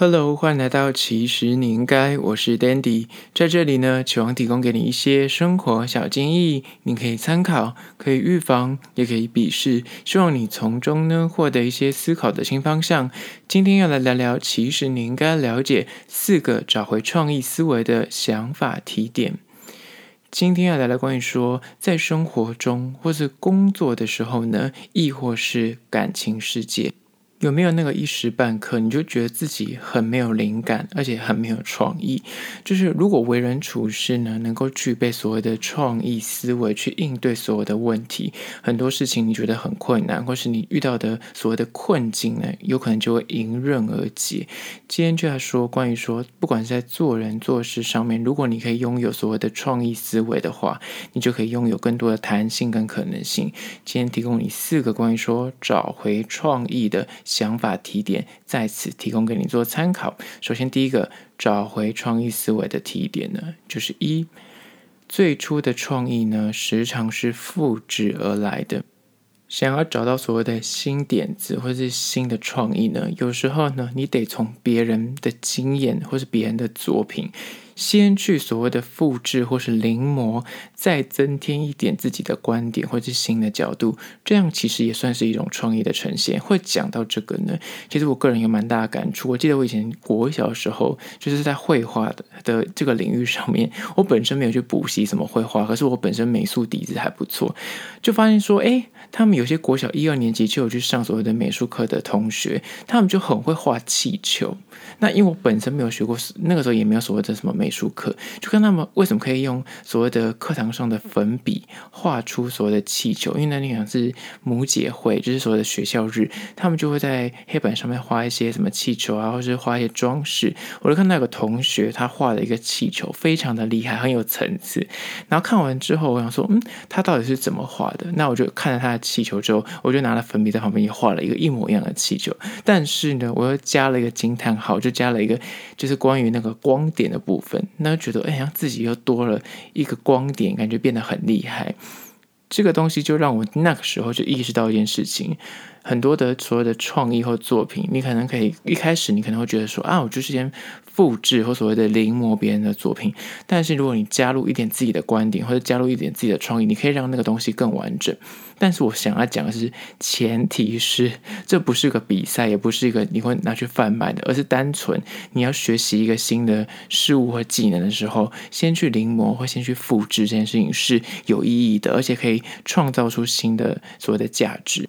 Hello，欢迎来到其实你应该，我是 Dandy，在这里呢，期望提供给你一些生活小建议，你可以参考，可以预防，也可以鄙视，希望你从中呢获得一些思考的新方向。今天要来聊聊，其实你应该了解四个找回创意思维的想法提点。今天要聊聊关于说，在生活中或是工作的时候呢，亦或是感情世界。有没有那个一时半刻，你就觉得自己很没有灵感，而且很没有创意？就是如果为人处事呢，能够具备所谓的创意思维去应对所有的问题，很多事情你觉得很困难，或是你遇到的所谓的困境呢，有可能就会迎刃而解。今天就要说关于说，不管是在做人做事上面，如果你可以拥有所谓的创意思维的话，你就可以拥有更多的弹性跟可能性。今天提供你四个关于说找回创意的。想法提点在此提供给你做参考。首先，第一个找回创意思维的提点呢，就是一最初的创意呢，时常是复制而来的。想要找到所谓的新点子或是新的创意呢，有时候呢，你得从别人的经验或是别人的作品。先去所谓的复制或是临摹，再增添一点自己的观点或者是新的角度，这样其实也算是一种创意的呈现。会讲到这个呢，其实我个人有蛮大的感触。我记得我以前国小的时候，就是在绘画的的这个领域上面，我本身没有去补习什么绘画，可是我本身美术底子还不错，就发现说，诶，他们有些国小一二年级就有去上所谓的美术课的同学，他们就很会画气球。那因为我本身没有学过，那个时候也没有所谓的什么美。美术课就看他们为什么可以用所谓的课堂上的粉笔画出所谓的气球，因为那天好像是母姐会，就是所谓的学校日，他们就会在黑板上面画一些什么气球啊，或是画一些装饰。我就看到有个同学他画了一个气球，非常的厉害，很有层次。然后看完之后，我想说，嗯，他到底是怎么画的？那我就看了他的气球之后，我就拿了粉笔在旁边也画了一个一模一样的气球。但是呢，我又加了一个惊叹号，就加了一个就是关于那个光点的部分。那觉得哎呀，自己又多了一个光点，感觉变得很厉害。这个东西就让我那个时候就意识到一件事情：很多的所有的创意或作品，你可能可以一开始你可能会觉得说啊，我就是先复制或所谓的临摹别人的作品。但是如果你加入一点自己的观点，或者加入一点自己的创意，你可以让那个东西更完整。但是我想要讲的是，前提是这不是个比赛，也不是一个你会拿去贩卖的，而是单纯你要学习一个新的事物和技能的时候，先去临摹或先去复制这件事情是有意义的，而且可以创造出新的所谓的价值。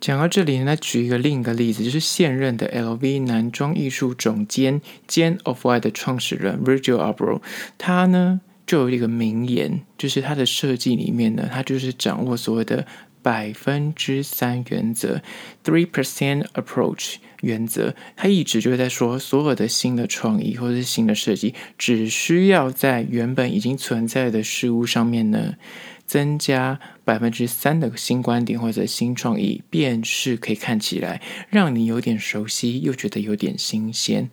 讲到这里，来举一个另一个例子，就是现任的 LV 男装艺术总监兼 Off-White 的创始人 Virgil Abloh，他呢就有一个名言，就是他的设计里面呢，他就是掌握所谓的。百分之三原则 （three percent approach） 原则，他一直就在说，所有的新的创意或者是新的设计，只需要在原本已经存在的事物上面呢。增加百分之三的新观点或者新创意，便是可以看起来让你有点熟悉，又觉得有点新鲜。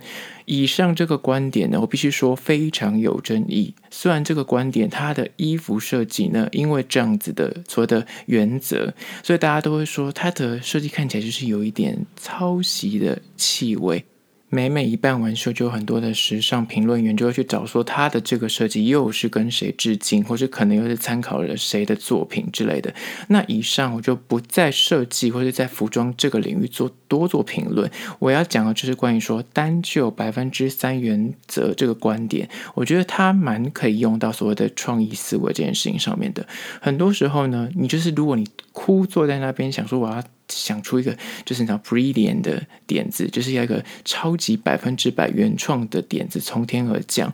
以上这个观点呢，我必须说非常有争议。虽然这个观点它的衣服设计呢，因为这样子的所谓的原则，所以大家都会说它的设计看起来就是有一点抄袭的气味。每每一办完秀，就有很多的时尚评论员就会去找说他的这个设计又是跟谁致敬，或是可能又是参考了谁的作品之类的。那以上我就不在设计或者在服装这个领域做多做评论。我要讲的就是关于说单就百分之三原则这个观点，我觉得它蛮可以用到所谓的创意思维这件事情上面的。很多时候呢，你就是如果你枯坐在那边想说我要。想出一个就是那 brilliant 的点子，就是要一个超级百分之百原创的点子从天而降，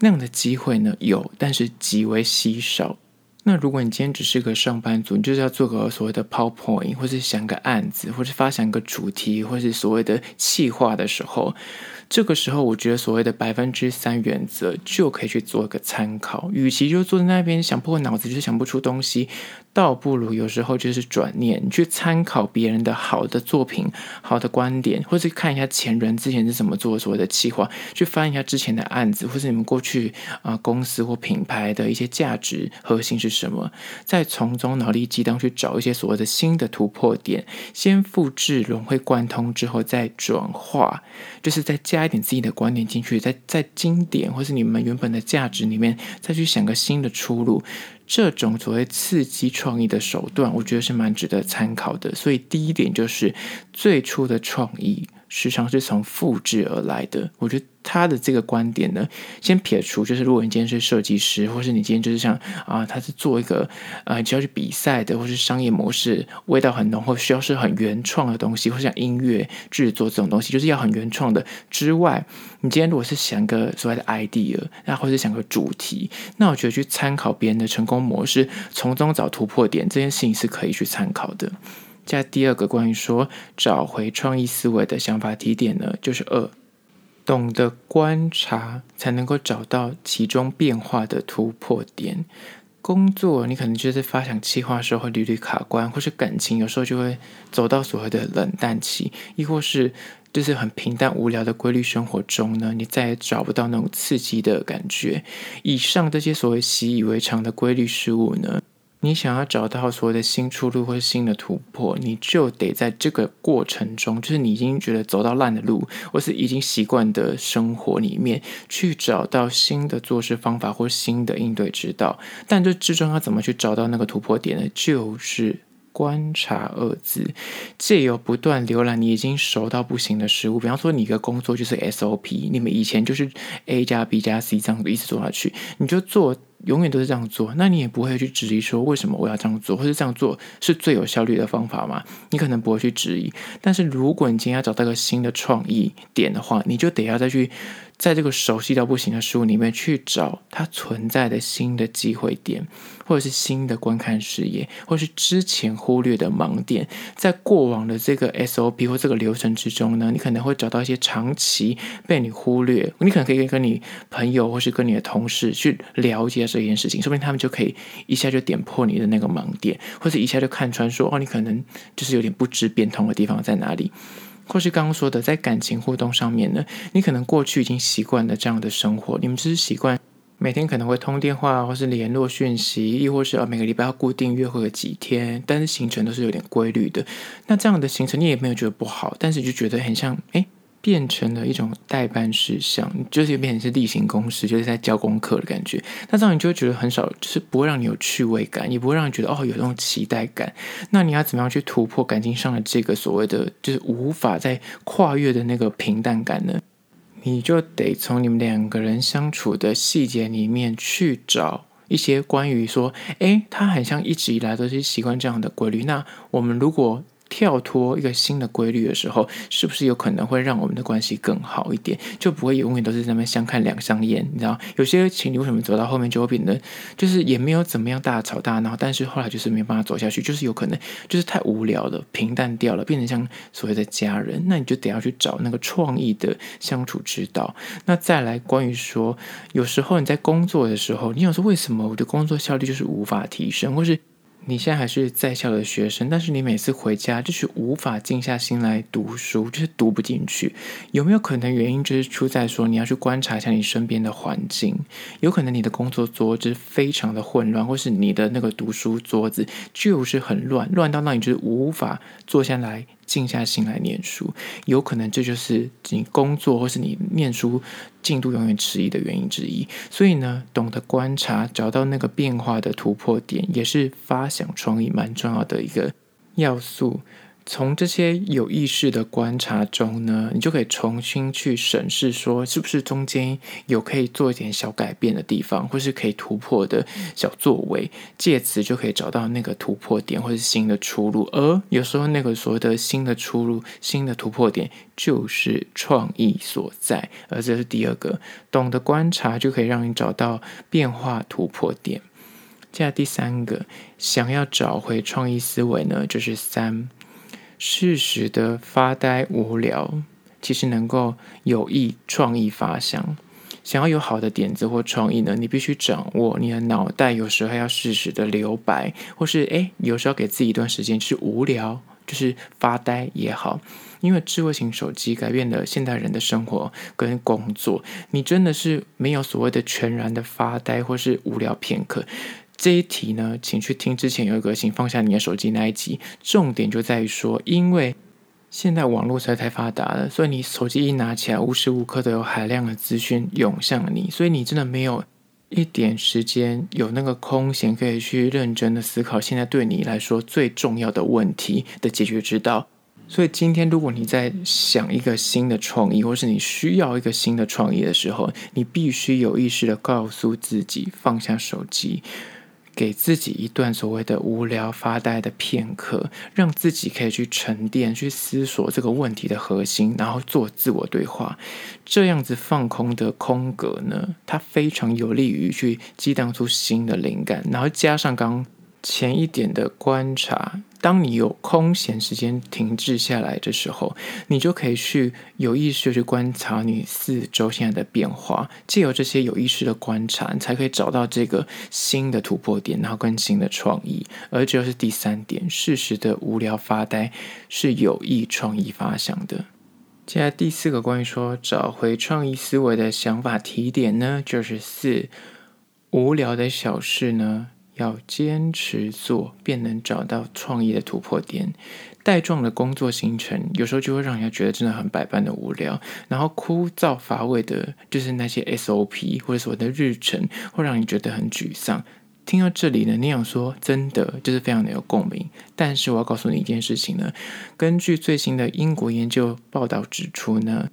那样的机会呢，有，但是极为稀少。那如果你今天只是个上班族，你就是要做个所谓的 PowerPoint，或是想个案子，或是发想一个主题，或是所谓的企划的时候。这个时候，我觉得所谓的百分之三原则就可以去做一个参考。与其就坐在那边想破脑子，就是想不出东西，倒不如有时候就是转念，去参考别人的好的作品、好的观点，或是看一下前人之前是怎么做所谓的企划，去翻一下之前的案子，或是你们过去啊、公司或品牌的一些价值核心是什么，再从中脑力激荡去找一些所谓的新的突破点，先复制融会贯通之后再转化，就是再加一点自己的观点进去，在在经典或是你们原本的价值里面再去想个新的出路。这种所谓刺激创意的手段，我觉得是蛮值得参考的。所以第一点就是最初的创意时常是从复制而来的。我觉得。他的这个观点呢，先撇除，就是如果你今天是设计师，或是你今天就是像啊，他是做一个呃，就要去比赛的，或是商业模式味道很浓，或需要是很原创的东西，或像音乐制作这种东西，就是要很原创的之外，你今天如果是想个所谓的 idea，那或者想个主题，那我觉得去参考别人的成功模式，从中找突破点，这件事情是可以去参考的。加第二个关于说找回创意思维的想法提点呢，就是二。懂得观察，才能够找到其中变化的突破点。工作，你可能就是发想计划的时候会屡屡卡关，或是感情有时候就会走到所谓的冷淡期，亦或是就是很平淡无聊的规律生活中呢，你再也找不到那种刺激的感觉。以上这些所谓习以为常的规律事物呢，你想要找到所谓的新出路或新的突破，你就得在这个过程中，就是你已经觉得走到烂的路，或是已经习惯的生活里面，去找到新的做事方法或新的应对之道。但这之中要怎么去找到那个突破点呢？就是。观察二字，借由不断浏览你已经熟到不行的事物，比方说你的工作就是 SOP，你们以前就是 A 加 B 加 C 这样子一直做下去，你就做永远都是这样做，那你也不会去质疑说为什么我要这样做，或者这样做是最有效率的方法吗？你可能不会去质疑。但是如果你今天要找到一个新的创意点的话，你就得要再去。在这个熟悉到不行的事物里面去找它存在的新的机会点，或者是新的观看视野，或是之前忽略的盲点，在过往的这个 SOP 或这个流程之中呢，你可能会找到一些长期被你忽略，你可能可以跟你朋友或是跟你的同事去了解这件事情，说不定他们就可以一下就点破你的那个盲点，或者一下就看穿说哦，你可能就是有点不知变通的地方在哪里。或是刚刚说的，在感情互动上面呢，你可能过去已经习惯了这样的生活，你们只是习惯每天可能会通电话，或是联络讯息，亦或是每个礼拜要固定约会个几天，但是行程都是有点规律的。那这样的行程你也没有觉得不好，但是就觉得很像哎。变成了一种待办事项，就是变成是例行公事，就是在交功课的感觉。那这样你就会觉得很少，就是不会让你有趣味感，也不会让你觉得哦有那种期待感。那你要怎么样去突破感情上的这个所谓的就是无法再跨越的那个平淡感呢？你就得从你们两个人相处的细节里面去找一些关于说，诶，他很像一直以来都是习惯这样的规律。那我们如果跳脱一个新的规律的时候，是不是有可能会让我们的关系更好一点？就不会永远都是在那边相看两相厌，你知道？有些情侣为什么走到后面就会变得，就是也没有怎么样大吵大闹，但是后来就是没办法走下去，就是有可能就是太无聊了，平淡掉了，变成像所谓的家人。那你就得要去找那个创意的相处之道。那再来关于说，有时候你在工作的时候，你想说为什么我的工作效率就是无法提升，或是？你现在还是在校的学生，但是你每次回家就是无法静下心来读书，就是读不进去。有没有可能原因就是出在说你要去观察一下你身边的环境？有可能你的工作桌子非常的混乱，或是你的那个读书桌子就是很乱，乱到让你就是无法坐下来。静下心来念书，有可能这就是你工作或是你念书进度永远迟疑的原因之一。所以呢，懂得观察，找到那个变化的突破点，也是发想创意蛮重要的一个要素。从这些有意识的观察中呢，你就可以重新去审视，说是不是中间有可以做一点小改变的地方，或是可以突破的小作为，借此就可以找到那个突破点或是新的出路。而有时候那个所谓的新的出路、新的突破点，就是创意所在。而这是第二个，懂得观察就可以让你找到变化突破点。接下来第三个，想要找回创意思维呢，就是三。适时的发呆无聊，其实能够有益创意发想。想要有好的点子或创意呢，你必须掌握你的脑袋，有时候要适时的留白，或是诶，有时候给自己一段时间，就是无聊，就是发呆也好。因为智慧型手机改变了现代人的生活跟工作，你真的是没有所谓的全然的发呆或是无聊片刻。这一题呢，请去听之前有一个，请放下你的手机那一集，重点就在于说，因为。现在网络实在太发达了，所以你手机一拿起来，无时无刻都有海量的资讯涌向你，所以你真的没有一点时间有那个空闲可以去认真的思考现在对你来说最重要的问题的解决之道。所以今天如果你在想一个新的创意，或是你需要一个新的创意的时候，你必须有意识的告诉自己放下手机。给自己一段所谓的无聊发呆的片刻，让自己可以去沉淀、去思索这个问题的核心，然后做自我对话。这样子放空的空格呢，它非常有利于去激荡出新的灵感，然后加上刚前一点的观察。当你有空闲时间停滞下来的时候，你就可以去有意识去观察你四周现在的变化。借由这些有意识的观察，你才可以找到这个新的突破点，然后更新的创意。而这就是第三点，适时的无聊发呆是有益创意发想的。接下来第四个关于说找回创意思维的想法提点呢，就是四无聊的小事呢。要坚持做，便能找到创意的突破点。带状的工作行程，有时候就会让人家觉得真的很百般的无聊，然后枯燥乏味的，就是那些 SOP 或者所谓的日程，会让你觉得很沮丧。听到这里呢，你想说真的就是非常的有共鸣。但是我要告诉你一件事情呢，根据最新的英国研究报道指出呢。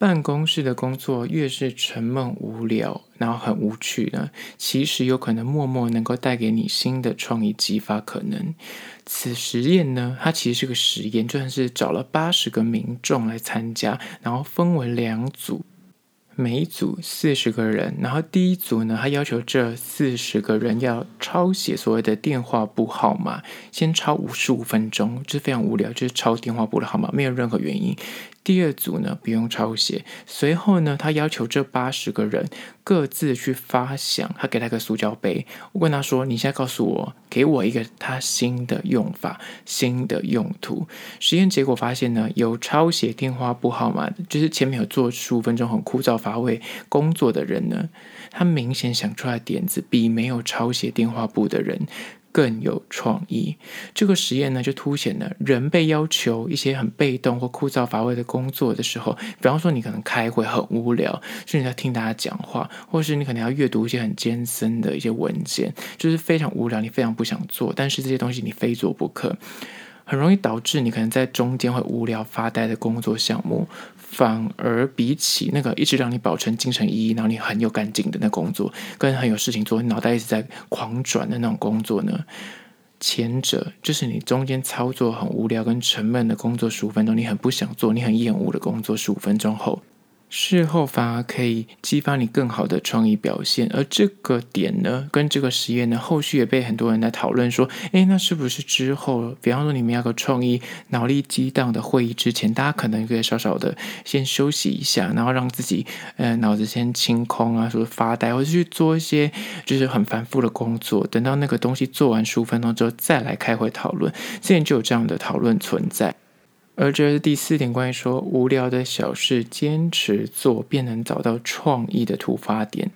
办公室的工作越是沉闷无聊，然后很无趣呢，其实有可能默默能够带给你新的创意激发可能。此实验呢，它其实是个实验，就算是找了八十个民众来参加，然后分为两组。每一组四十个人，然后第一组呢，他要求这四十个人要抄写所谓的电话簿号码，先抄五十五分钟，就是非常无聊，就是抄电话簿的号码，没有任何原因。第二组呢，不用抄写。随后呢，他要求这八十个人各自去发想。他给他一个塑胶杯，我问他说：“你现在告诉我，给我一个他新的用法、新的用途。”实验结果发现呢，有抄写电话簿号码，就是前面有做十五分钟很枯燥乏味工作的人呢，他明显想出来点子比没有抄写电话簿的人。更有创意。这个实验呢，就凸显了人被要求一些很被动或枯燥乏味的工作的时候，比方说你可能开会很无聊，是你在听大家讲话，或是你可能要阅读一些很艰深的一些文件，就是非常无聊，你非常不想做，但是这些东西你非做不可。很容易导致你可能在中间会无聊发呆的工作项目，反而比起那个一直让你保持精神奕奕，然后你很有干劲的那工作，跟很有事情做，脑袋一直在狂转的那种工作呢，前者就是你中间操作很无聊跟沉闷的工作十五分钟，你很不想做，你很厌恶的工作十五分钟后。事后反而可以激发你更好的创意表现，而这个点呢，跟这个实验呢，后续也被很多人来讨论说，诶，那是不是之后，比方说你们要个创意脑力激荡的会议之前，大家可能可以稍稍的先休息一下，然后让自己呃脑子先清空啊，说发呆，或者去做一些就是很繁复的工作，等到那个东西做完十五分钟之后再来开会讨论，之前就有这样的讨论存在。而这是第四点，关于说无聊的小事，坚持做便能找到创意的突发点。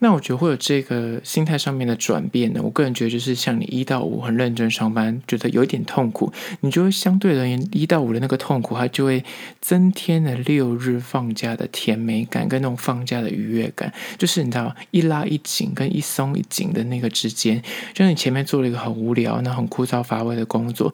那我觉得会有这个心态上面的转变呢。我个人觉得就是像你一到五很认真上班，觉得有一点痛苦，你就会相对而言一到五的那个痛苦，它就会增添了六日放假的甜美感跟那种放假的愉悦感。就是你知道一拉一紧跟一松一紧的那个之间，就你前面做了一个很无聊、那很枯燥乏味的工作。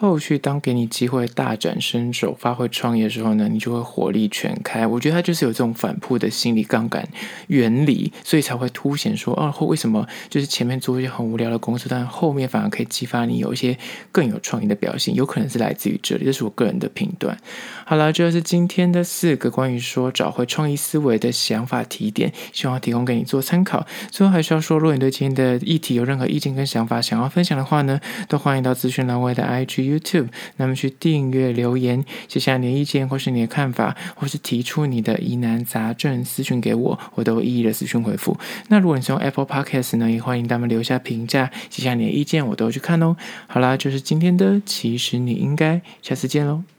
后续当给你机会大展身手、发挥创意的时候呢，你就会火力全开。我觉得他就是有这种反扑的心理杠杆原理，所以才会凸显说，哦，为什么就是前面做一些很无聊的工作，但后面反而可以激发你有一些更有创意的表现，有可能是来自于这里。这是我个人的评断。好了，这就是今天的四个关于说找回创意思维的想法提点，希望提供给你做参考。最后还是要说，如果你对今天的议题有任何意见跟想法想要分享的话呢，都欢迎到资讯栏位的 IG。YouTube，那么去订阅、留言，写下你的意见或是你的看法，或是提出你的疑难杂症，私讯给我，我都一一的私讯回复。那如果你是用 Apple Podcast 呢，也欢迎他们留下评价，写下你的意见，我都会去看哦。好啦，就是今天的，其实你应该，下次见喽。